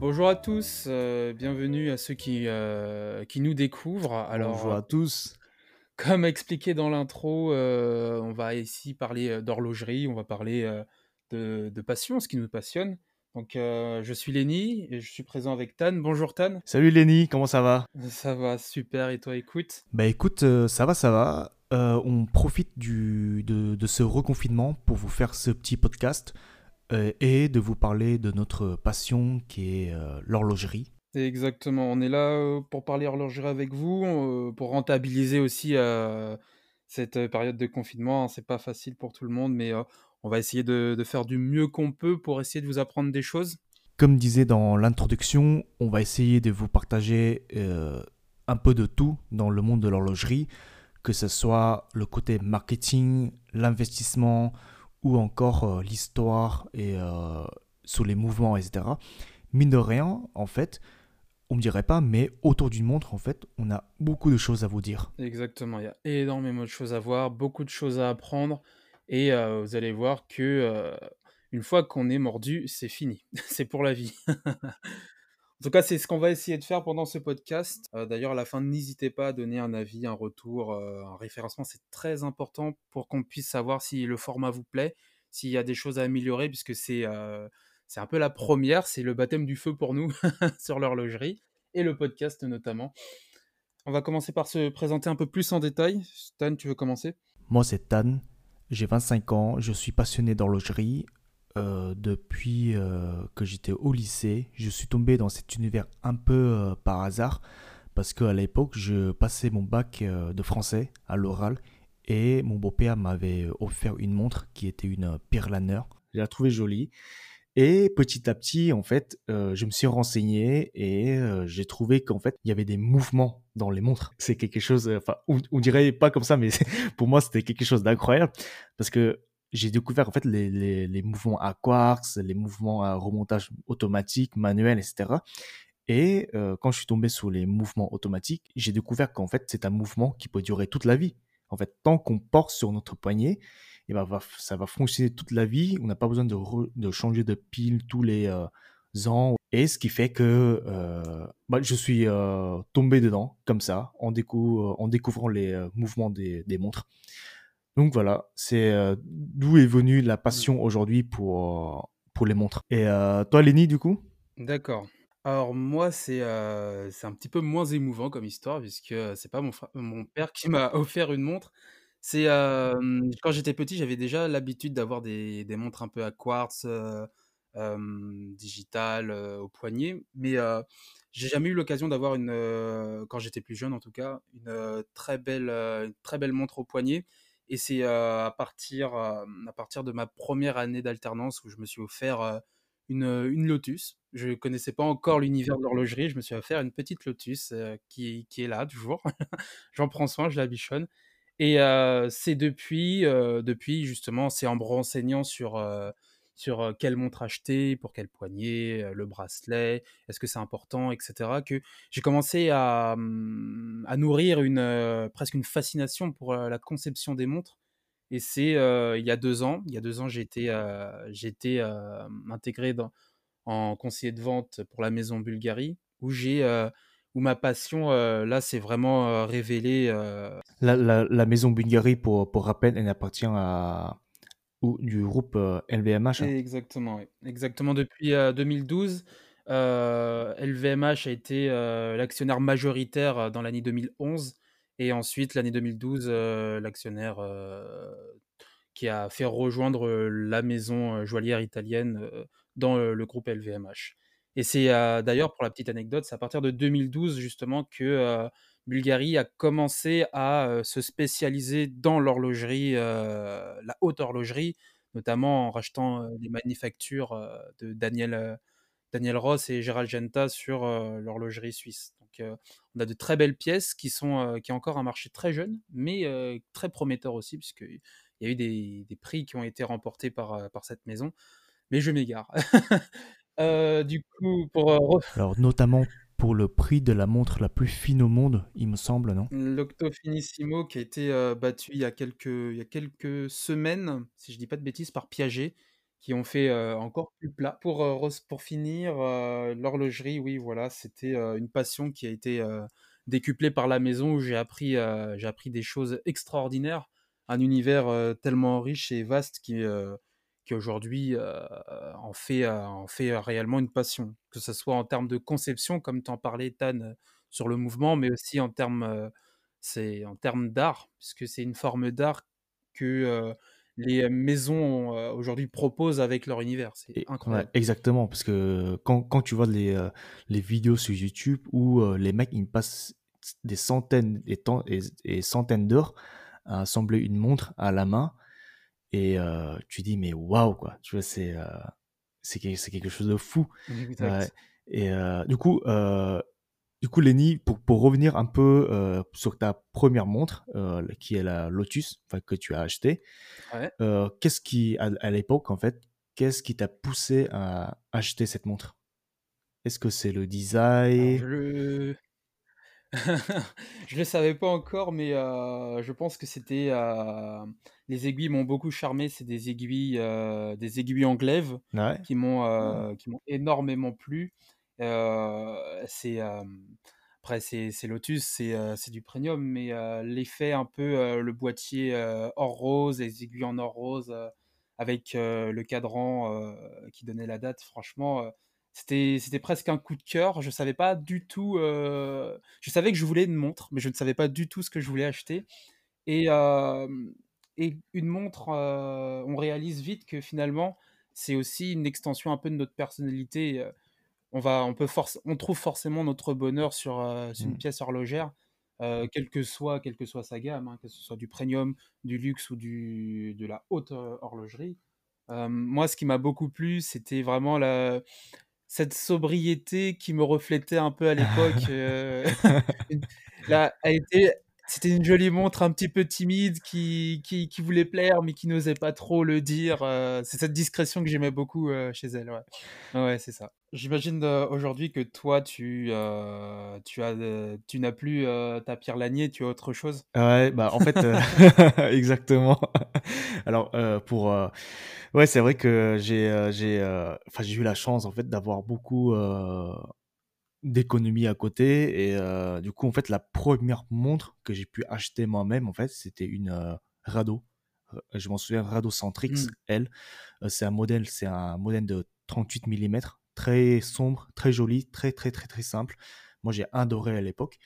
Bonjour à tous, euh, bienvenue à ceux qui, euh, qui nous découvrent. Alors, Bonjour à tous. comme expliqué dans l'intro, euh, on va ici parler d'horlogerie, on va parler de, de passion, ce qui nous passionne. Donc, je suis Lenny et je suis présent avec Tan. Bonjour Tan. Salut Lenny, comment ça va? Ça va super et toi, écoute? Bah écoute, ça va, ça va. On profite du, de, de ce reconfinement pour vous faire ce petit podcast et de vous parler de notre passion qui est euh, l'horlogerie. Exactement, on est là euh, pour parler horlogerie avec vous, euh, pour rentabiliser aussi euh, cette euh, période de confinement. hein. C'est pas facile pour tout le monde, mais euh, on va essayer de, de faire du mieux qu'on peut pour essayer de vous apprendre des choses. Comme disait dans l'introduction, on va essayer de vous partager euh, un peu de tout dans le monde de l'horlogerie, que ce soit le côté marketing, l'investissement ou encore euh, l'histoire et euh, sur les mouvements, etc. Mine de rien, en fait, on me dirait pas, mais autour d'une montre, en fait, on a beaucoup de choses à vous dire. Exactement, il y a énormément de choses à voir, beaucoup de choses à apprendre, et euh, vous allez voir que euh, une fois qu'on est mordu, c'est fini, c'est pour la vie. En tout cas, c'est ce qu'on va essayer de faire pendant ce podcast. Euh, D'ailleurs, à la fin, n'hésitez pas à donner un avis, un retour, euh, un référencement. C'est très important pour qu'on puisse savoir si le format vous plaît, s'il y a des choses à améliorer, puisque c'est euh, un peu la première, c'est le baptême du feu pour nous sur l'horlogerie et le podcast notamment. On va commencer par se présenter un peu plus en détail. Stan, tu veux commencer? Moi, c'est Tan, j'ai 25 ans, je suis passionné d'horlogerie. Euh, depuis euh, que j'étais au lycée, je suis tombé dans cet univers un peu euh, par hasard parce qu'à l'époque, je passais mon bac de français à l'oral et mon beau-père m'avait offert une montre qui était une Pirlaner. Je la trouvais jolie. Et petit à petit, en fait, je me suis renseigné et j'ai trouvé qu'en fait, il y avait des mouvements dans les montres. C'est quelque chose, enfin, on dirait pas comme ça, mais pour moi, c'était quelque chose d'incroyable parce que j'ai découvert en fait les, mouvements à quartz, les mouvements à remontage automatique, manuel, etc. Et euh, quand je suis tombé sur les mouvements automatiques, j'ai découvert qu'en fait, c'est un mouvement qui peut durer toute la vie. En fait, tant qu'on porte sur notre poignet, eh ben, ça va fonctionner toute la vie. On n'a pas besoin de, changer de pile tous les euh, ans. Et ce qui fait que euh, bah, je suis tombé dedans, comme ça, en, décou- en découvrant les mouvements des montres. Donc voilà, c'est euh, d'où est venue la passion aujourd'hui pour, euh, pour les montres. Et euh, toi, Lenny, du coup? D'accord. Alors moi, c'est euh, un petit peu moins émouvant comme histoire, puisque c'est pas mon, mon père qui m'a offert une montre. C'est quand j'étais petit, j'avais déjà l'habitude d'avoir des, des montres un peu à quartz, digitales, au poignet, mais j'ai jamais eu l'occasion d'avoir une, quand j'étais plus jeune en tout cas, une très belle, une très belle montre au poignet. Et c'est à partir, à partir de ma première année d'alternance où je me suis offert une, une Lotus. Je ne connaissais pas encore l'univers de l'horlogerie. Je me suis offert une petite Lotus qui, qui est là toujours. J'en prends soin, je la bichonne. Et euh, c'est depuis, euh, depuis justement, c'est en me renseignant sur, euh, sur quelle montre acheter, pour quel poignet, euh, le bracelet, est-ce que c'est important, etc., que j'ai commencé à, hum, à nourrir une, presque une fascination pour la conception des montres. Et c'est il y a deux ans. Il y a deux ans, j'ai été, intégré en conseiller de vente pour la maison Bulgarie, où j'ai où ma passion là s'est vraiment révélée. la, la, la maison Bulgarie, pour, pour rappel, elle appartient à, au- du groupe euh, LVMH. hein. Exactement. Exactement. Depuis euh, 2012, euh, LVMH a été euh, l'actionnaire majoritaire euh, dans l'année 2011 et ensuite l'année 2012, euh, l'actionnaire euh, qui a fait rejoindre euh, la maison euh, joaillière italienne euh, dans euh, le groupe LVMH. Et c'est euh, d'ailleurs, pour la petite anecdote, c'est à partir de 2012 justement que euh, Bulgarie a commencé à euh, se spécialiser dans l'horlogerie, euh, la haute horlogerie, notamment en rachetant les manufactures euh, de Daniel, Daniel Ross et Gérald Genta sur l'horlogerie suisse. Donc, on a de très belles pièces qui sont qui ont encore un marché très jeune, mais très prometteur aussi, puisqu'il y a eu des, des, prix qui ont été remportés par, par cette maison. Mais je m'égare. du coup, pour. Alors, notamment pour le prix de la montre la plus fine au monde, il me semble, non? L'Octo Finissimo qui a été battu il y a, quelques, il y a quelques semaines, si je dis pas de bêtises, par Piaget, qui ont fait encore plus plat. Pour, pour finir, l'horlogerie, oui, voilà, c'était une passion qui a été décuplée par la maison où j'ai appris, j'ai appris des choses extraordinaires, un univers tellement riche et vaste qui qui aujourd'hui en, fait, en fait réellement une passion, que ce soit en termes de conception, comme tu en parlais, Tan, sur le mouvement, mais aussi en termes, c'est en termes d'art, puisque c'est une forme d'art que les maisons aujourd'hui proposent avec leur univers. C'est incroyable. exactement, parce que quand, quand tu vois les, les vidéos sur YouTube où les mecs ils passent des centaines et, et, et centaines d'heures à assembler une montre à la main, et euh, tu dis mais waouh quoi. Tu vois c'est euh, c'est quelque chose de fou. Et euh, du coup du coup Lenny pour, pour revenir un peu sur ta première montre qui est la Lotus que tu as acheté qu'est-ce qui à, l'époque en fait qu'est-ce qui t'a poussé à acheter cette montre? Est-ce que c'est le design? je le savais pas encore, mais je pense que c'était les aiguilles m'ont beaucoup charmé. C'est des aiguilles, des aiguilles en glaive qui m'ont ah. qui m'ont énormément plu. c'est après c'est Lotus, c'est du premium, mais l'effet un peu le boîtier or rose, les aiguilles en or rose avec le cadran qui donnait la date. Franchement, c'était, c'était presque un coup de cœur. Je savais pas du tout. Euh, je savais que je voulais une montre, mais je ne savais pas du tout ce que je voulais acheter. Et, et une montre, on réalise vite que finalement, c'est aussi une extension un peu de notre personnalité. On, va, on, peut force, on trouve forcément notre bonheur sur, une mmh. pièce horlogère, quelle, que soit, quelle que soit sa gamme, hein, que ce soit du premium, du luxe ou du, de la haute horlogerie. moi, ce qui m'a beaucoup plu, c'était vraiment la, cette sobriété qui me reflétait un peu à l'époque. Euh, là, a été, c'était une jolie montre un petit peu timide qui, qui, voulait plaire mais qui n'osait pas trop le dire. Euh, c'est cette discrétion que j'aimais beaucoup euh, chez elle. Ouais, c'est ça. J'imagine aujourd'hui que toi, tu, tu, as, tu n'as plus ta Pierre Lanier, tu as autre chose? Ouais, bah en fait, exactement. Alors, pour Ouais, c'est vrai que j'ai euh, j'ai euh, j'ai eu la chance en fait d'avoir beaucoup euh, d'économies à côté et du coup en fait la première montre que j'ai pu acheter moi-même en fait c'était une Rado. Je m'en souviens Rado Centrix mmh. L. c'est un modèle c'est un modèle de 38 mm très sombre, très joli, très très très très simple. Moi j'ai adoré à l'époque.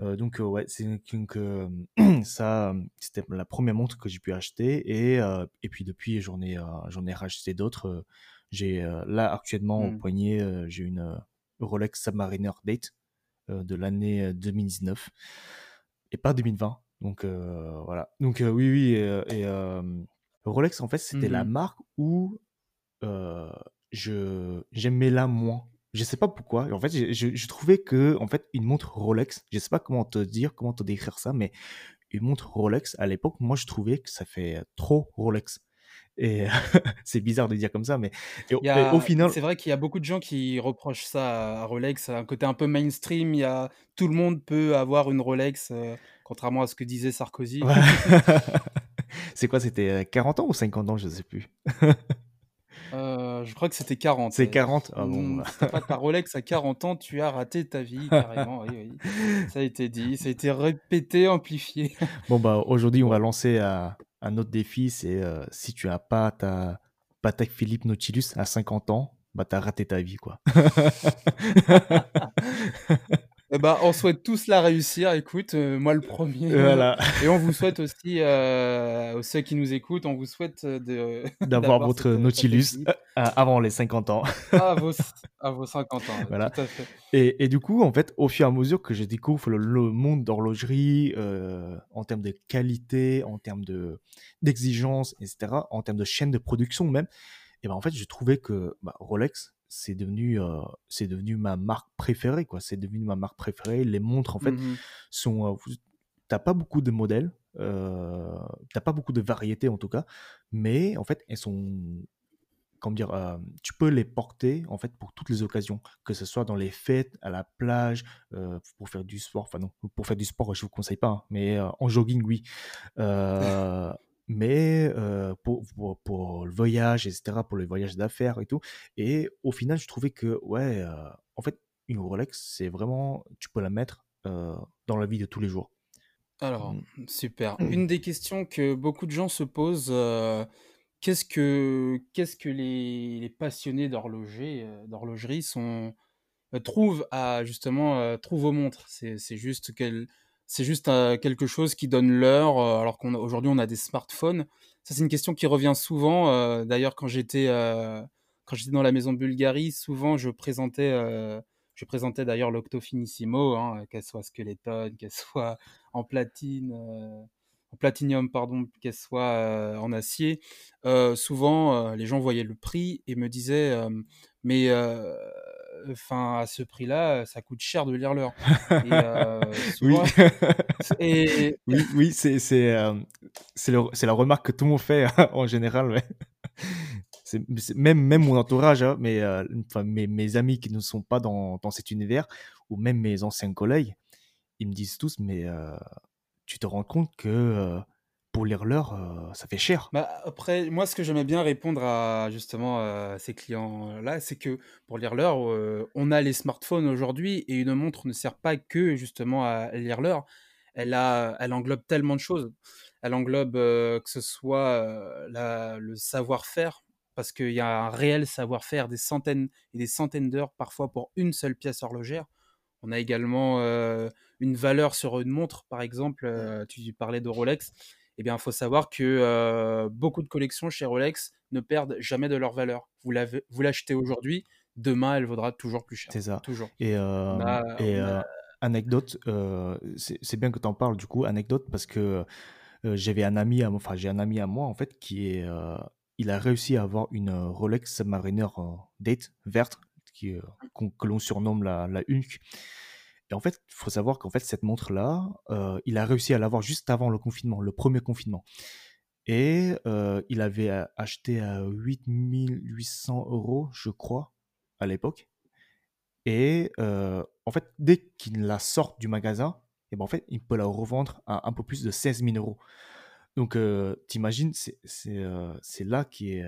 Euh, donc euh, ouais, c'est donc euh, ça, c'était la première montre que j'ai pu acheter et et puis depuis j'en ai j'en ai racheté d'autres. j'ai là actuellement au mmh. poignet j'ai une Rolex Submariner Date de l'année 2019 et pas 2020. Donc voilà. Donc oui oui et, Rolex en fait c'était la mmh marque où je j'aimais la moins je sais pas pourquoi. En fait, je, trouvais que, en fait, une montre Rolex, je sais pas comment te dire, comment te décrire ça, mais une montre Rolex, à l'époque, moi, je trouvais que ça fait trop Rolex. Et c'est bizarre de dire comme ça, mais au final. C'est vrai qu'il y a beaucoup de gens qui reprochent ça à Rolex, un côté un peu mainstream. Il y a, tout le monde peut avoir une Rolex, euh, contrairement à ce que disait Sarkozy. c'est quoi C'était 40 euh, ans ou 50 ans Je sais plus? Euh, je crois que c'était 40. C'est 40 ah bon, mmh, bah. pas ta Rolex à 40 ans, tu as raté ta vie, carrément. oui, oui. Ça a été dit, ça a été répété, amplifié. bon, bah, aujourd'hui, on va lancer un, un autre défi c'est euh, si tu n'as pas ta Patek Philippe Nautilus à 50 ans, bah, tu as raté ta vie, quoi. Eh ben, on souhaite tous la réussir. Écoute, euh, moi le premier. Voilà. Et on vous souhaite aussi, euh, ceux qui nous écoutent, on vous souhaite de d'avoir votre Nautilus euh, avant les 50 ans. à, vos, à vos 50 ans. Voilà. Tout à fait. Et, et, du coup, en fait, au fur et à mesure que je découvre le, monde d'horlogerie en termes de qualité, en termes de d'exigence, etc., en termes de chaîne de production même, et ben en fait, je trouvais que bah, Rolex c'est devenu, euh, c'est devenu ma marque préférée, quoi. C'est devenu ma marque préférée. Les montres, en fait, Mmh sont. euh, vous- t'as pas beaucoup de modèles, euh, t'as pas beaucoup de variétés en tout cas, mais en fait, elles sont. Comment dire, tu peux les porter en fait pour toutes les occasions, que ce soit dans les fêtes, à la plage, pour faire du sport. Enfin non, pour faire du sport, je vous conseille pas, hein, mais en jogging, oui. Mais euh, pour, pour, pour le voyage, etc., pour les voyages d'affaires et tout. Et au final, je trouvais que, ouais, euh, en fait, une Rolex, c'est vraiment, tu peux la mettre euh, dans la vie de tous les jours. Alors, Mm. super. Une des questions que beaucoup de gens se posent, qu'est-ce que qu'est-ce que les les passionnés d'horloger, d'horlogerie sont trouvent à justement, trouvent aux montres? C'est c'est juste quel c'est juste, heu, quelque chose qui donne l'heure, heu, alors qu'on a aujourd'hui on a des smartphones? Ça, c'est une question qui revient souvent, heu, d'ailleurs quand j'étais, quand j'étais dans la maison de Bulgarie, souvent je présentais, d'ailleurs l'Octo Finissimo, hein, qu'elle soit Skeleton, qu'elle soit en platine, en platinium pardon, qu'elle soit, en acier. Souvent, les gens voyaient le prix et me disaient, «Mais, enfin à ce prix-là, ça coûte cher de lire l'heure» heu, Oui, et oui, oui, c'est c'est euh, c'est la remarque que tout le monde fait en général. ouais. Même même mon entourage, hein, mais euh, mes, mes amis qui ne sont pas dans, dans cet univers ou même mes anciens collègues, ils me disent tous, mais euh, tu te rends compte que euh, pour lire l'heure, euh, ça fait cher. Bah, après, moi, ce que j'aimais bien répondre à justement euh, ces clients-là, c'est que pour lire l'heure, euh, on a les smartphones aujourd'hui et une montre ne sert pas que justement à lire l'heure. Elle a, elle englobe tellement de choses. Elle englobe que ce soit le savoir-faire, parce qu'il y a un réel savoir-faire, des centaines et des centaines d'heures parfois pour une seule pièce horlogère. On a également une valeur sur une montre, par exemple. tu parlais de Rolex. Eh bien, il faut savoir que euh, beaucoup de collections chez Rolex ne perdent jamais de leur valeur. Vous l'achetez aujourd'hui, demain, elle vaudra toujours plus cher. C'est ça. Toujours. Et, euh, a... anecdote, c'est bien que tu en parles du coup, anecdote, parce que j'avais un ami, à, enfin j'ai un ami à moi en fait qui est, il a réussi à avoir une Rolex Submariner Date verte, qui, que l'on surnomme la, la Hulk. Et en fait, il faut savoir qu'en fait cette montre-là, euh, il a réussi à l'avoir juste avant le confinement, le premier confinement. Et euh, il avait acheté à 8800 euros, je crois, à l'époque. Et euh, en fait, dès qu'il la sort du magasin, et ben en fait, il peut la revendre à un peu plus de 16 000 euros. Donc, t'imagines, c'est là qui est,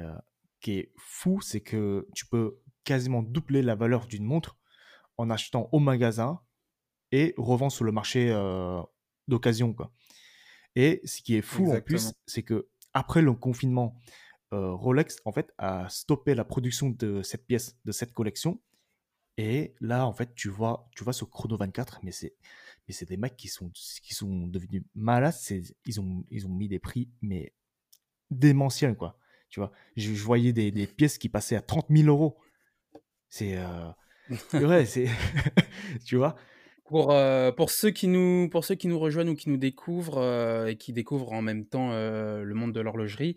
qui est fou, c'est que tu peux quasiment doubler la valeur d'une montre en achetant au magasin et revendre sur le marché euh, d'occasion, quoi. Et ce qui est fou en plus, c'est que après le confinement, euh, Rolex en fait a stoppé la production de cette pièce, de cette collection, et là, en fait, tu vois, tu vois ce Chrono 24, mais c'est, mais c'est des mecs qui sont, qui sont devenus malades. C'est, ils ont, ils ont mis des prix, mais démentiels, quoi. Tu vois, je, je voyais des, des pièces qui passaient à 30 000 euros. C'est, euh, ouais, c'est, tu vois? Pour, euh, pour, ceux qui nous, pour ceux qui nous rejoignent ou qui nous découvrent euh, et qui découvrent en même temps euh, le monde de l'horlogerie,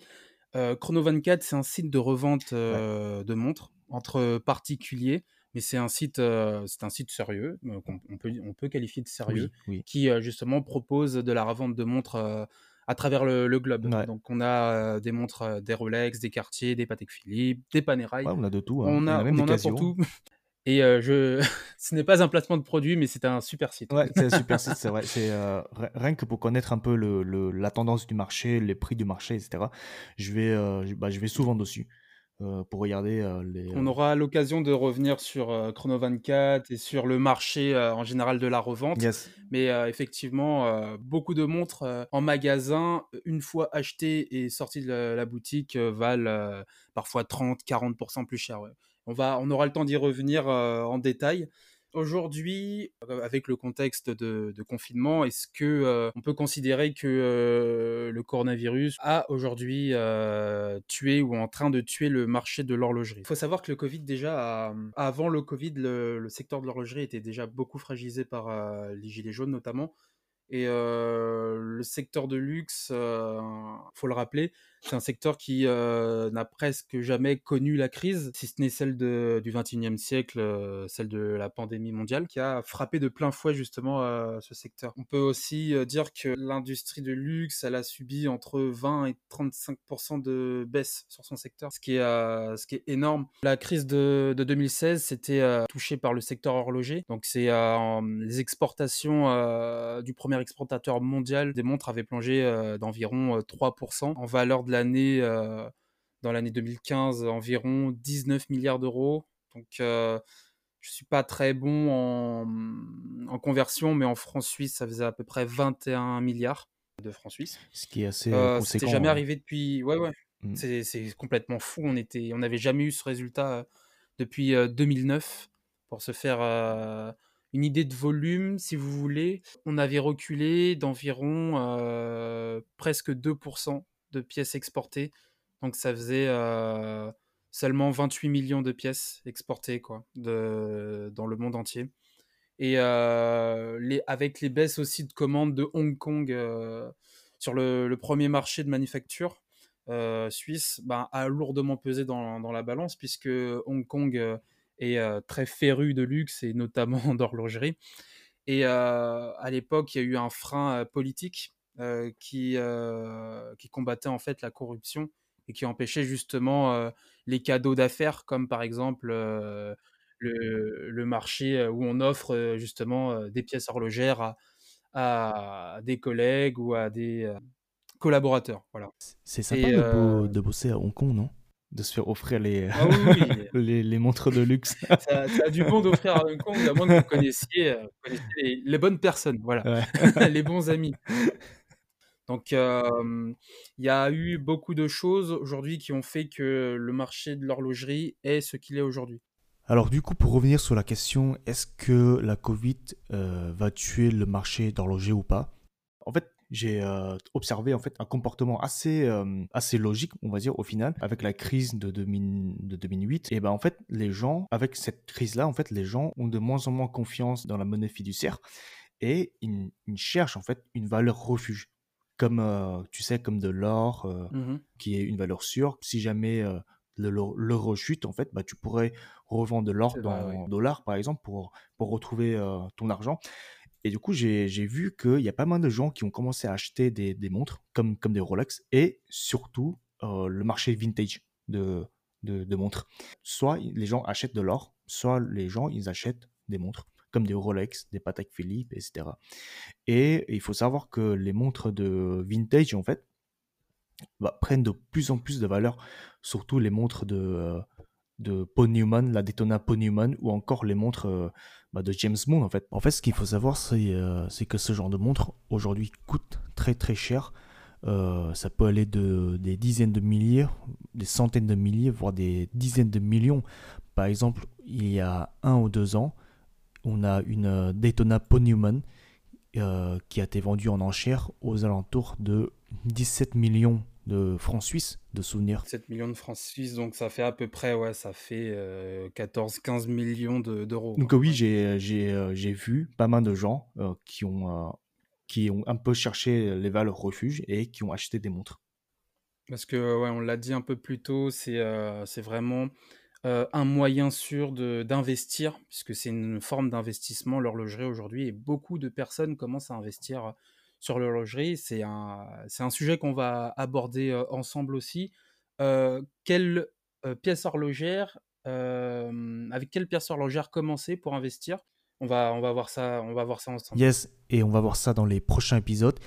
euh, Chrono 24, c'est un site de revente Ouais, de montres entre particuliers, mais c'est un site, c'est un site sérieux, qu'on on peut, on peut qualifier de sérieux, oui, oui. qui justement propose de la revente de montres à travers le, le globe. Ouais, Donc on a euh, des montres, euh, des Rolex, des Cartier, des Patek Philippe, des Panerai, ouais, on a de tout, hein. on, a a, même on des en a pour Casio. tout. Et euh, je... ce n'est pas un placement de produit, mais c'est un super site. Ouais, c'est un super site, c'est vrai. C'est euh, ri- rien que pour connaître un peu le, le- la tendance du marché, les prix du marché, etc. Je vais, euh, bah, je vais souvent dessus euh, pour regarder euh, les. On aura l'occasion de revenir sur euh, Chrono 24 et sur le marché euh, en général de la revente. Yes. Mais euh, effectivement, euh, beaucoup de montres euh, en magasin, une fois achetées et sorties de la, la boutique, euh, valent euh, parfois 30-40% plus cher. ouais. On, va, on aura le temps d'y revenir euh, en détail. Aujourd'hui, euh, avec le contexte de, confinement, est-ce que euh, on peut considérer que le coronavirus a aujourd'hui tué ou en train de tuer le marché de l'horlogerie? Il faut savoir que le Covid déjà, avant le Covid, le, le secteur de l'horlogerie était déjà beaucoup fragilisé par les gilets jaunes notamment. Et le secteur de luxe, heu, faut le rappeler, c'est un secteur qui, heu, n'a presque jamais connu la crise, si ce n'est celle du XXIe siècle, heu, celle de la pandémie mondiale, qui a frappé de plein fouet justement, heu, ce secteur. On peut aussi, dire que l'industrie de luxe, elle a subi entre 20 et 35% de baisse sur son secteur, ce qui est, énorme. La crise de de 2016, c'était, heu, touché par le secteur horloger, donc c'est, les exportations, du premier exportateur mondial des montres avaient plongé, d'environ, heu, 3 en valeur de l'année, euh, dans l'année 2015, environ 19 milliards d'euros. Donc, euh, je suis pas très bon en, conversion, mais en francs suisses, ça faisait à peu près 21 milliards de francs suisses. Ce qui est assez euh, C'était jamais hein. arrivé depuis. Ouais, ouais. Mm. C'est complètement fou. On était, on n'avait jamais eu ce résultat euh, depuis 2009 euh, pour se faire une idée de volume, si vous voulez. On avait reculé d'environ presque 2% de pièces exportées. Donc ça faisait euh, seulement 28 millions de pièces exportées quoi, de, dans le monde entier. Et euh, avec les baisses aussi de commandes de Hong Kong euh, sur le, premier marché de manufacture suisse, ben, a lourdement pesé dans, dans, la balance puisque Hong Kong est très féru de luxe et notamment d'horlogerie. Et à l'époque, il y a eu un frein politique euh, qui, euh, qui combattait en fait la corruption et qui empêchait justement euh, les cadeaux d'affaires, comme par exemple le, le, marché où on offre justement des pièces horlogères à, à, des collègues ou à des collaborateurs. Voilà. C'est sympa de, de, bosser à Hong Kong, non? De se faire offrir les, ah les, les, montres de luxe. ça, a du bon d'offrir à Hong Kong, à moins que vous connaissiez, les, les, bonnes personnes, voilà, les bons amis. Donc, il y a eu beaucoup de choses aujourd'hui qui ont fait que le marché de l'horlogerie est ce qu'il est aujourd'hui. Alors du coup, pour revenir sur la question, est-ce que la Covid va tuer le marché d'horloger ou pas? En fait, j'ai observé en fait un comportement assez assez logique, on va dire au final, avec la crise de, 2008. Et ben en fait, les gens, avec cette crise-là, en fait, les gens ont de moins en moins confiance dans la monnaie fiduciaire et ils cherchent en fait une valeur refuge comme euh, tu sais comme de l'or euh, mmh qui est une valeur sûre. Si jamais euh, l'euro chute en fait bah tu pourrais revendre de l'or dans dollars par exemple pour pour retrouver ton argent. Et du coup j'ai vu qu'il y a pas mal de gens qui ont commencé à acheter des, des montres comme comme des Rolex et surtout le marché vintage de, de, de montres. Soit les gens achètent de l'or soit les gens ils achètent des montres comme des Rolex, des Patek Philippe, etc. Et il faut savoir que les montres de vintage, en fait, bah, prennent de plus en plus de valeur, surtout les montres de, euh, de Paul Newman, la Daytona Paul Newman, ou encore les montres euh, bah, de James Bond, en fait. En fait, ce qu'il faut savoir, c'est euh, que ce genre de montre, aujourd'hui, coûte très très cher. ça peut aller de des dizaines de milliers, des centaines de milliers, voire des dizaines de millions. Par exemple, il y a un ou deux ans, on a une euh, Daytona Ponyman euh, qui a été vendue en enchère aux alentours de 17 millions de francs suisses de souvenirs. 7 millions de francs suisses, donc ça fait à peu près, ouais, ça fait 14-15 euh, millions d'euros. donc oui, j'ai vu pas mal de gens qui, ont, qui ont un peu cherché les valeurs refuge et qui ont acheté des montres. Parce que, ouais, on l'a dit un peu plus tôt, c'est c'est vraiment euh, un moyen sûr d'investir, puisque c'est une forme d'investissement, l'horlogerie aujourd'hui, et beaucoup de personnes commencent à investir sur l'horlogerie. C'est un, un sujet qu'on va aborder euh, ensemble aussi. Euh, quelle pièce horlogère, avec quelle pièce horlogère commencer pour investir? On va, on, va voir ça, on va voir ça ensemble. Yes, et on va voir ça dans les prochains épisodes.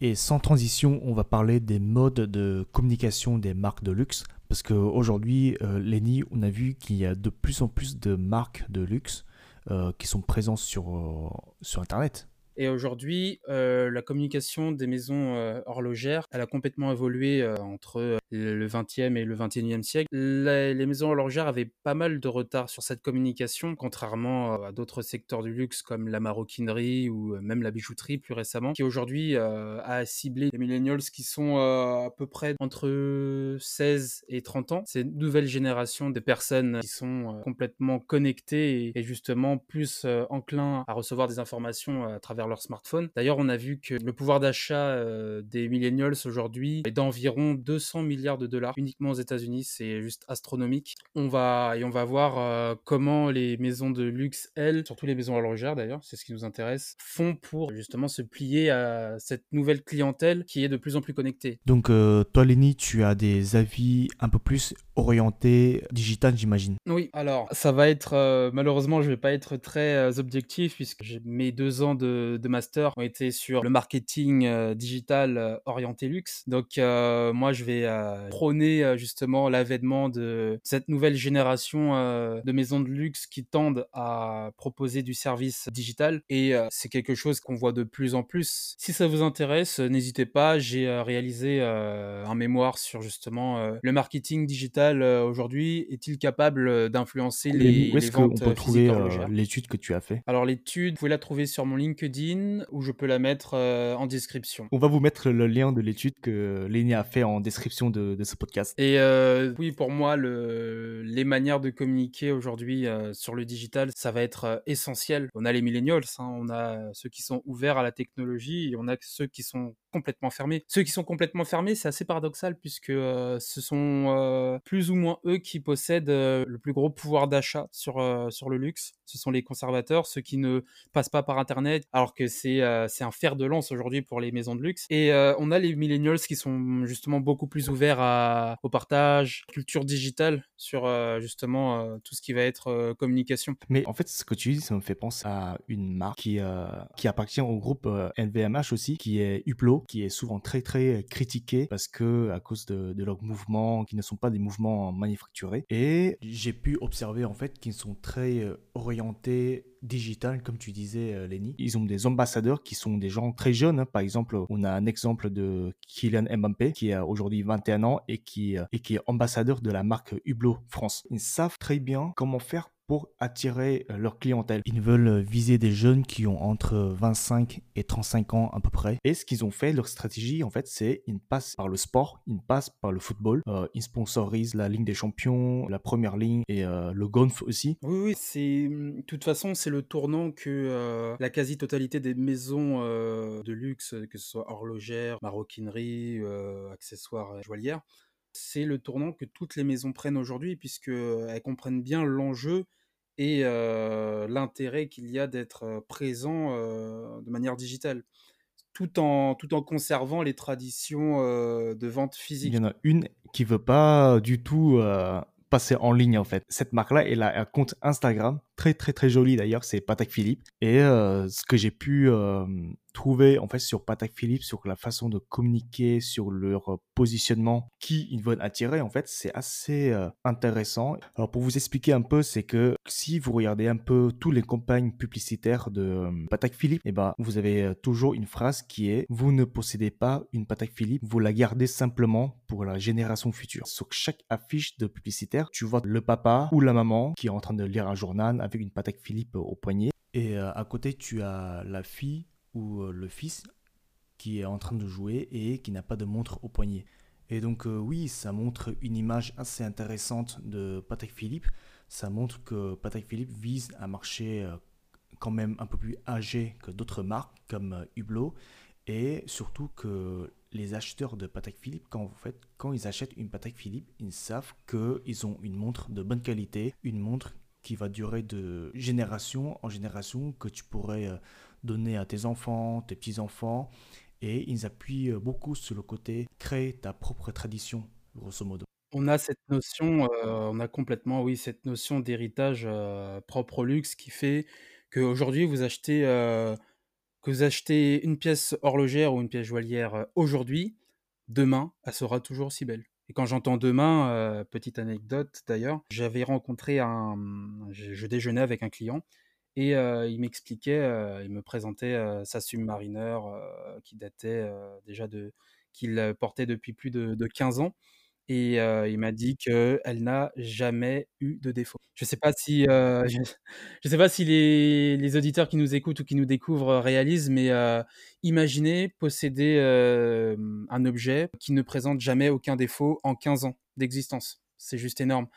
Et sans transition, on va parler des modes de communication des marques de luxe. Parce qu'aujourd'hui, euh, Lenny, on a vu qu'il y a de plus en plus de marques de luxe euh, qui sont présentes sur, euh, sur Internet. Et aujourd'hui, euh, la communication des maisons euh, horlogères, elle a complètement évolué euh, entre le 20e et le 21e siècle. Les, maisons horlogères avaient pas mal de retard sur cette communication, contrairement à d'autres secteurs du luxe comme la maroquinerie ou même la bijouterie plus récemment, qui aujourd'hui a ciblé les millennials qui sont à peu près entre 16 et 30 ans. C'est une nouvelle génération de personnes qui sont complètement connectées et, et justement plus enclins à recevoir des informations à travers leur smartphone. D'ailleurs, on a vu que le pouvoir d'achat euh, des millennials aujourd'hui est d'environ 200 milliards de dollars uniquement aux États-Unis. C'est juste astronomique. On va et on va voir euh, comment les maisons de luxe, elles, surtout les maisons horlogères d'ailleurs, c'est ce qui nous intéresse, font pour justement se plier à cette nouvelle clientèle qui est de plus en plus connectée. Donc, euh, toi, Lenny, tu as des avis un peu plus orientés digital, j'imagine. Oui, alors ça va être euh, malheureusement, je vais pas être très euh, objectif puisque mes deux ans de, master ont été sur le marketing euh, digital orienté luxe. Donc moi, je vais prôner justement l'avènement de cette nouvelle génération de maisons de luxe qui tendent à proposer du service digital et c'est quelque chose qu'on voit de plus en plus. Si ça vous intéresse, n'hésitez pas. J'ai réalisé un mémoire sur justement le marketing digital euh, aujourd'hui. Est-il capable euh, d'influencer les, où les est-ce qu'on ventes peut euh, trouver l'étude que tu as fait? Alors l'étude, vous pouvez la trouver sur mon LinkedIn ou je peux la mettre en description. On va vous mettre le lien de l'étude que Lenny a fait en description de, de ce podcast. Et oui, pour moi, le, les manières de communiquer aujourd'hui sur le digital, ça va être essentiel. On a les millennials, hein, on a ceux qui sont ouverts à la technologie et on a ceux qui sont complètement fermés. Ceux qui sont complètement fermés, c'est assez paradoxal puisque euh, ce sont euh, plus ou moins eux qui possèdent euh, le plus gros pouvoir d'achat sur, euh, sur le luxe. Ce sont les conservateurs, ceux qui ne passent pas par Internet, alors que c'est euh, un fer de lance aujourd'hui pour les maisons de luxe. Et on a les millennials qui sont justement beaucoup plus ouverts au partage, culture digitale sur justement tout ce qui va être communication. Mais en fait, ce que tu dis, ça me fait penser à une marque qui, qui appartient au groupe euh, LVMH aussi, qui est Hublot, qui est souvent très très critiqué parce que à cause de, de leurs mouvements qui ne sont pas des mouvements manufacturés. Et j'ai pu observer en fait qu'ils sont très euh, orientés digital, comme tu disais, euh, Lenny. Ils ont des ambassadeurs qui sont des gens très jeunes. hein. Par exemple, on a un exemple de Kylian Mbappé qui a aujourd'hui 21 ans et qui, euh, et qui est ambassadeur de la marque Hublot France. Ils savent très bien comment faire pour attirer euh, leur clientèle. Ils veulent euh, viser des jeunes qui ont entre 25 et 35 ans à peu près. Et ce qu'ils ont fait, leur stratégie, en fait, c'est ils passent par le sport, ils passent par le football, euh, ils sponsorisent la Ligue des Champions, la Première Ligue et le golf aussi. Oui, oui, c'est de toute façon c'est le tournant que la quasi-totalité des maisons de luxe, que ce soit horlogères, maroquinerie, accessoires, joaillières, c'est le tournant que toutes les maisons prennent aujourd'hui puisque euh, elles comprennent bien l'enjeu et l'intérêt qu'il y a d'être présent de manière digitale, tout en tout en conservant les traditions de vente Il physique. y en a une qui veut pas du tout passer en ligne en fait. Cette marque-là, elle a un compte Instagram très très très joli d'ailleurs, c'est Patek Philippe. Et euh, ce que j'ai pu euh, trouver en fait sur Patek Philippe, sur la façon de communiquer, sur leur euh, positionnement, qui ils veulent attirer en fait, c'est assez euh, intéressant. Alors pour vous expliquer un peu, c'est que si vous regardez un peu tous les campagnes publicitaires de euh, Patek Philippe, et ben vous avez euh, toujours une phrase qui est vous ne possédez pas une Patek Philippe, vous la gardez simplement pour la génération future. Sur chaque affiche de publicitaire, tu vois le papa ou la maman qui est en train de lire un journal avec une Patek Philippe au poignet. Et à côté, tu as la fille ou euh, le fils qui est en train de jouer et qui n'a pas de montre au poignet. Et donc euh, oui, ça montre une image assez intéressante de Patek Philippe. Ça montre que Patek Philippe vise un marché euh, quand même un peu plus âgé que d'autres marques comme Hublot et surtout que les acheteurs de Patek Philippe, quand, quand ils achètent une Patek Philippe, ils savent qu'ils ont une montre de bonne qualité, une montre qui va durer de génération en génération, que tu pourrais donner à tes enfants, tes petits-enfants. Et ils appuient euh, beaucoup sur le côté créer ta propre tradition, grosso modo. On a cette notion, heu, on a complètement, oui, cette notion d'héritage, heu, propre au luxe qui fait qu'aujourd'hui vous achetez, que vous achetez une pièce horlogère ou une pièce joaillière, aujourd'hui, demain, elle sera toujours aussi belle. Et quand j'entends demain, petite anecdote d'ailleurs, j'avais rencontré un, je déjeunais avec un client et heu, il m'expliquait, heu, il me présentait, heu, sa Submariner, qui datait, déjà de qu'il, portait depuis plus de de 15 ans et il m'a dit qu'elle n'a jamais eu de défaut. Je sais pas si, je je sais pas si les les auditeurs qui nous écoutent ou qui nous découvrent, réalisent, mais imaginez posséder, un objet qui ne présente jamais aucun défaut en 15 ans d'existence. C'est juste énorme.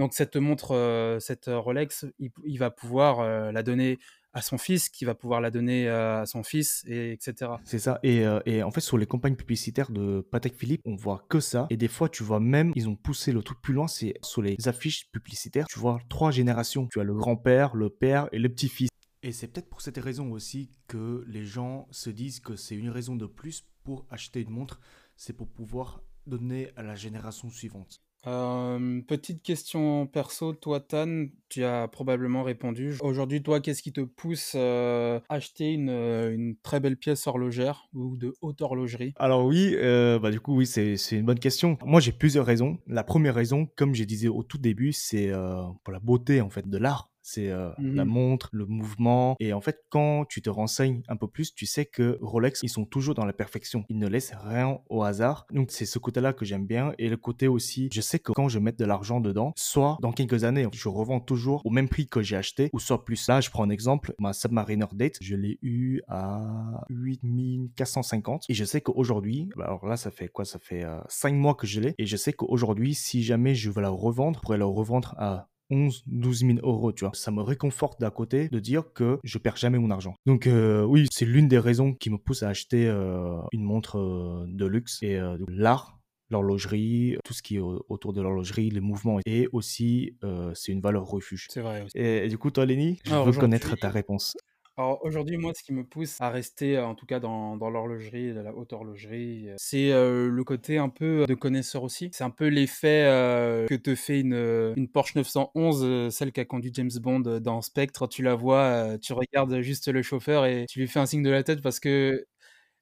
Donc cette montre, cette Rolex, il va pouvoir, la donner à son fils, qui va pouvoir la donner à son fils, et etc. C'est ça. Et, euh, et, en fait, sur les campagnes publicitaires de Patek Philippe, on voit que ça. Et des fois, tu vois même, ils ont poussé le truc plus loin, c'est sur les affiches publicitaires, tu vois trois générations. Tu as le grand-père, le père et le petit-fils. Et c'est peut-être pour cette raison aussi que les gens se disent que c'est une raison de plus pour acheter une montre, c'est pour pouvoir donner à la génération suivante. Euh, petite question perso, toi Tan, tu as probablement répondu. Aujourd'hui, toi, qu'est-ce qui te pousse à acheter une, une, très belle pièce horlogère ou de haute horlogerie? Alors oui, euh, bah du coup oui, c'est une bonne question. Moi, j'ai plusieurs raisons. La première raison, comme je disais au tout début, c'est euh, pour la beauté en fait de l'art c'est euh, mmh la montre, le mouvement. Et en fait, quand tu te renseignes un peu plus, tu sais que Rolex, ils sont toujours dans la perfection. Ils ne laissent rien au hasard. Donc, c'est ce côté-là que j'aime bien. Et le côté aussi, je sais que quand je mets de l'argent dedans, soit dans quelques années, je revends toujours au même prix que j'ai acheté, ou soit plus. Là, je prends un exemple, ma Submariner Date, je l'ai eu à 8450. Et je sais qu'aujourd'hui, bah, alors là, ça fait quoi? Ça fait 5 euh, mois que je l'ai. Et je sais qu'aujourd'hui, si jamais je veux la revendre, je pourrais la revendre à 11, 12 000 euros, tu vois. Ça me réconforte d'à côté de dire que je perds jamais mon argent. Donc euh, oui, c'est l'une des raisons qui me pousse à acheter euh, une montre euh, de luxe et l'art l'horlogerie, tout ce qui est autour de l'horlogerie, les mouvements. Et aussi, c'est une valeur refuge. C'est vrai. Aussi. Et, du coup, toi, Lenny, je veux connaître ta réponse. Alors aujourd'hui, moi, ce qui me pousse à rester, en tout cas dans, dans l'horlogerie, la haute horlogerie, euh, c'est euh, le côté un peu de connaisseur aussi. C'est un peu l'effet euh, que te fait une, Porsche 911, celle qui a conduit James Bond dans Spectre. Tu la vois, tu regardes juste le chauffeur et tu lui fais un signe de la tête parce que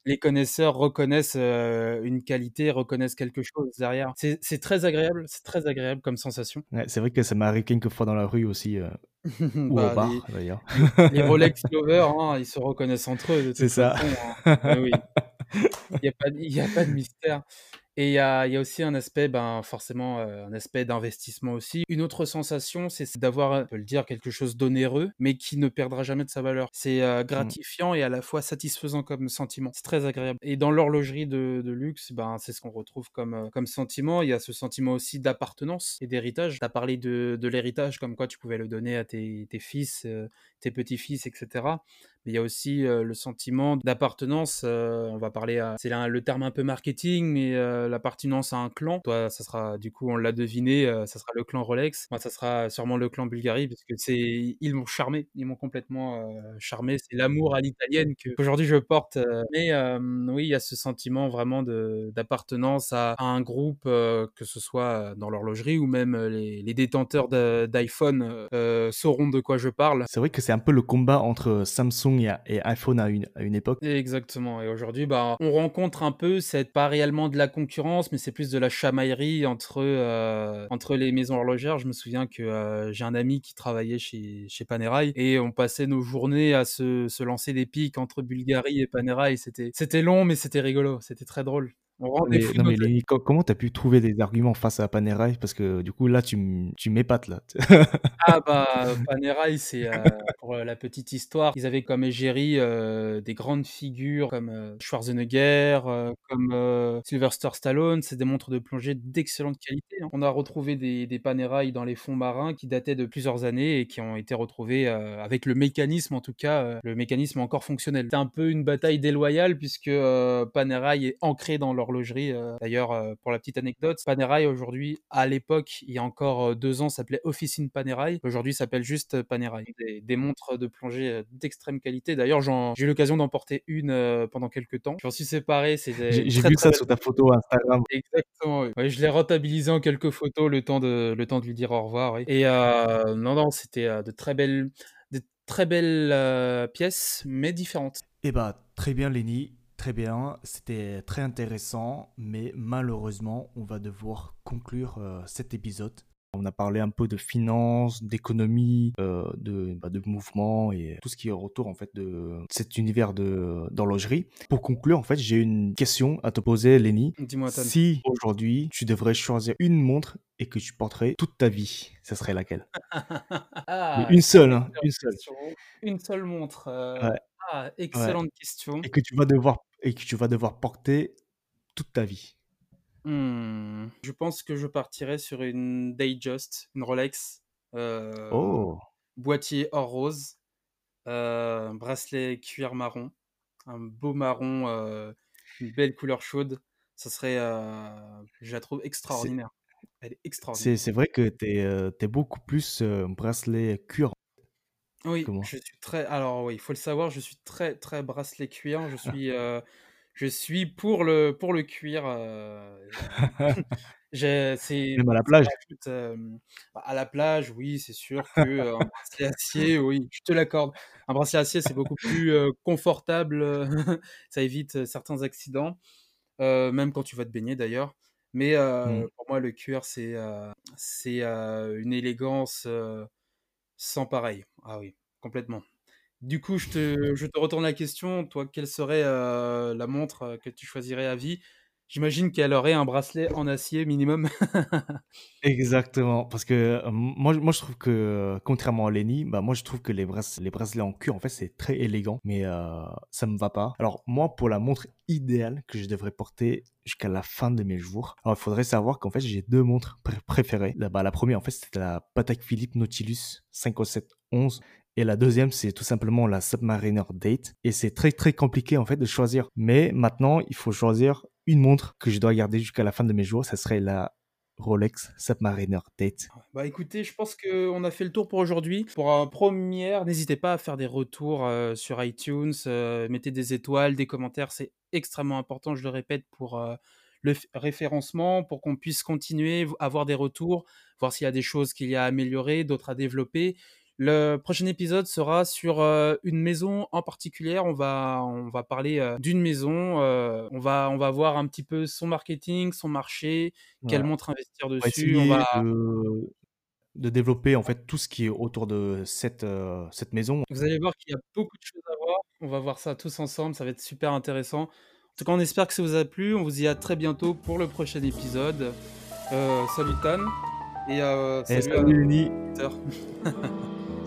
les connaisseurs reconnaissent une qualité, reconnaissent quelque chose derrière. C'est très agréable, c'est très agréable comme sensation. c'est vrai que ça m'arrive quelques fois dans la rue aussi, ou au bah, bar d'ailleurs. Les, Rolex lovers, hein, ils se reconnaissent entre eux. C'est ça. Hein. oui. Il n'y a, a, pas de mystère. Et il y a, y a, aussi un aspect, ben, forcément, euh, un aspect d'investissement aussi. Une autre sensation, c'est d'avoir, on peut le dire, quelque chose d'onéreux, mais qui ne perdra jamais de sa valeur. C'est euh, mmh. gratifiant et à la fois satisfaisant comme sentiment. C'est très agréable. Et dans l'horlogerie de, de, luxe, ben, c'est ce qu'on retrouve comme, euh, comme sentiment. Il y a ce sentiment aussi d'appartenance et d'héritage. Tu as parlé de, de l'héritage, comme quoi tu pouvais le donner à tes, tes fils, tes petits-fils, etc il y a aussi le sentiment d'appartenance. on va parler, c'est le terme un peu marketing, mais l'appartenance à un clan. Toi, ça sera, du coup, on l'a deviné, ça sera le clan Rolex. Moi, ça sera sûrement le clan Bulgarie, parce que c'est, ils m'ont charmé, ils m'ont complètement charmé. C'est l'amour à l'italienne qu'aujourd'hui je porte. mais oui, il y a ce sentiment vraiment d'appartenance à, un groupe, que ce soit dans l'horlogerie ou même les détenteurs d'iPhone sauront de quoi je parle. C'est vrai que c'est un peu le combat entre Samsung et iPhone à une, époque. Exactement. Et aujourd'hui, bah, on rencontre un peu, c'est pas réellement de la concurrence, mais c'est plus de la chamaillerie entre, euh, entre les maisons horlogères. Je me souviens que euh, j'ai un ami qui travaillait chez, chez Panerai et on passait nos journées à se, se lancer des pics entre Bulgarie et Panerai. C'était long, mais c'était rigolo. C'était très drôle. Non, mais comment tu as pu trouver des arguments face à Panerai? Parce que du coup, là, tu, tu m'épates. là. ah, bah, Panerai, c'est euh, pour la petite histoire. Ils avaient comme égérie euh, des grandes figures comme euh, Schwarzenegger, comme Sylvester Stallone. C'est des montres de plongée d'excellente qualité. Hein. On a retrouvé des, des Panerai dans les fonds marins qui dataient de plusieurs années et qui ont été retrouvés avec le mécanisme, en tout cas, le mécanisme encore fonctionnel. C'est un peu une bataille déloyale puisque Panerai est ancré dans leur horlogerie. Euh, d'ailleurs, euh, pour la petite anecdote, Panerai aujourd'hui, à l'époque, il y a encore euh, deux ans, s'appelait Officine Panerai. Aujourd'hui, s'appelle juste Panerai. Des, montres de plongée d'extrême qualité. D'ailleurs, j'ai eu l'occasion d'en porter une pendant quelques temps. J'en suis séparé. J'ai vu ça sur ta photo Instagram. Exactement. Oui. je l'ai rentabilisé en quelques photos, le temps de, le temps de lui dire au revoir. Et non, non, c'était de très belles, de très belles pièces, mais différentes. Eh bah, très bien, Lenny. Très bien, c'était très intéressant, mais malheureusement, on va devoir conclure euh, cet épisode. On a parlé un peu de finances, d'économie, euh, de, bah, de mouvement et tout ce qui est autour en fait de cet univers de d'horlogerie. Pour conclure, en fait, j'ai une question à te poser, Lenny. Dis-moi, Si aujourd'hui tu devrais choisir une montre et que tu porterais toute ta vie, ça serait laquelle? Ah, Une seule, hein, une seule. Une seule montre. Euh, ah, excellente question. Et que tu vas devoir et que tu vas devoir porter toute ta vie mmh. Je pense que je partirai sur une Datejust, une Rolex. Euh, oh. Boîtier or rose. Heu, bracelet cuir marron, un beau marron, heu, une belle couleur chaude, ça serait, je la trouve extraordinaire. Elle est c'est extraordinaire. c'est vrai que tu es, beaucoup plus, bracelet cuir Oui, je suis très alors oui, il faut le savoir, je suis très, très bracelet cuir. Je suis, heu, je suis pour le pour le cuir, j'ai c'est Même à la plage? hem, bah, à la plage, oui, c'est sûr que, un bracelet acier, oui, je te l'accorde. Un bracelet acier, c'est beaucoup plus, heu, confortable, ça évite, certains accidents, même quand tu vas te baigner d'ailleurs. Mais, Mmh. pour moi, le cuir, c'est, c'est, une élégance, sans pareil. Ah oui, complètement. Du coup, je te retourne la question, toi, quelle serait, heu, la montre, heu, que tu choisirais à vie? J'imagine qu'elle aurait un bracelet en acier minimum? Exactement, parce que, hem, moi je trouve que, contrairement à Lenny, bah, moi je trouve que les brace les bracelets en cuir, en fait, c'est très élégant, mais, ça me va pas. Alors moi, pour la montre idéale que je devrais porter jusqu'à la fin de mes jours, il faudrait savoir qu'en fait, j'ai 2 montres pré préférées. La bah, la 1 en fait, c'était la Patek Philippe Nautilus 50711 et la deuxième c'est tout simplement la Submariner Date et c'est très, très compliqué, en fait, de choisir. Mais maintenant, il faut choisir une montre que je dois garder jusqu'à la fin de mes jours, ça serait la Rolex Submariner Date. Bah, écoutez, je pense qu'on a fait le tour pour aujourd'hui. Pour un 1re, n'hésitez pas à faire des retours, heu, sur iTunes, heu, mettez des étoiles, des commentaires, c'est extrêmement important, je le répète, pour, heu, le référencement, pour qu'on puisse continuer, avoir des retours, voir s'il y a des choses qu'il y a à améliorer, d'autres à développer. Le prochain épisode sera sur, heu, une maison en particulière. On va on va parler, heu, d'une maison, heu, on va on va voir un petit peu son marketing, son marché, quelle montre investir On va dessus. On va de de développer, en fait, tout ce qui est autour de cette, cette maison. Vous allez voir qu'il y a beaucoup de choses à voir. On va voir ça tous ensemble, ça va être super intéressant. En tout cas, on espère que ça vous a plu. On vous dit à très bientôt pour le prochain épisode. Salut Tan et salut à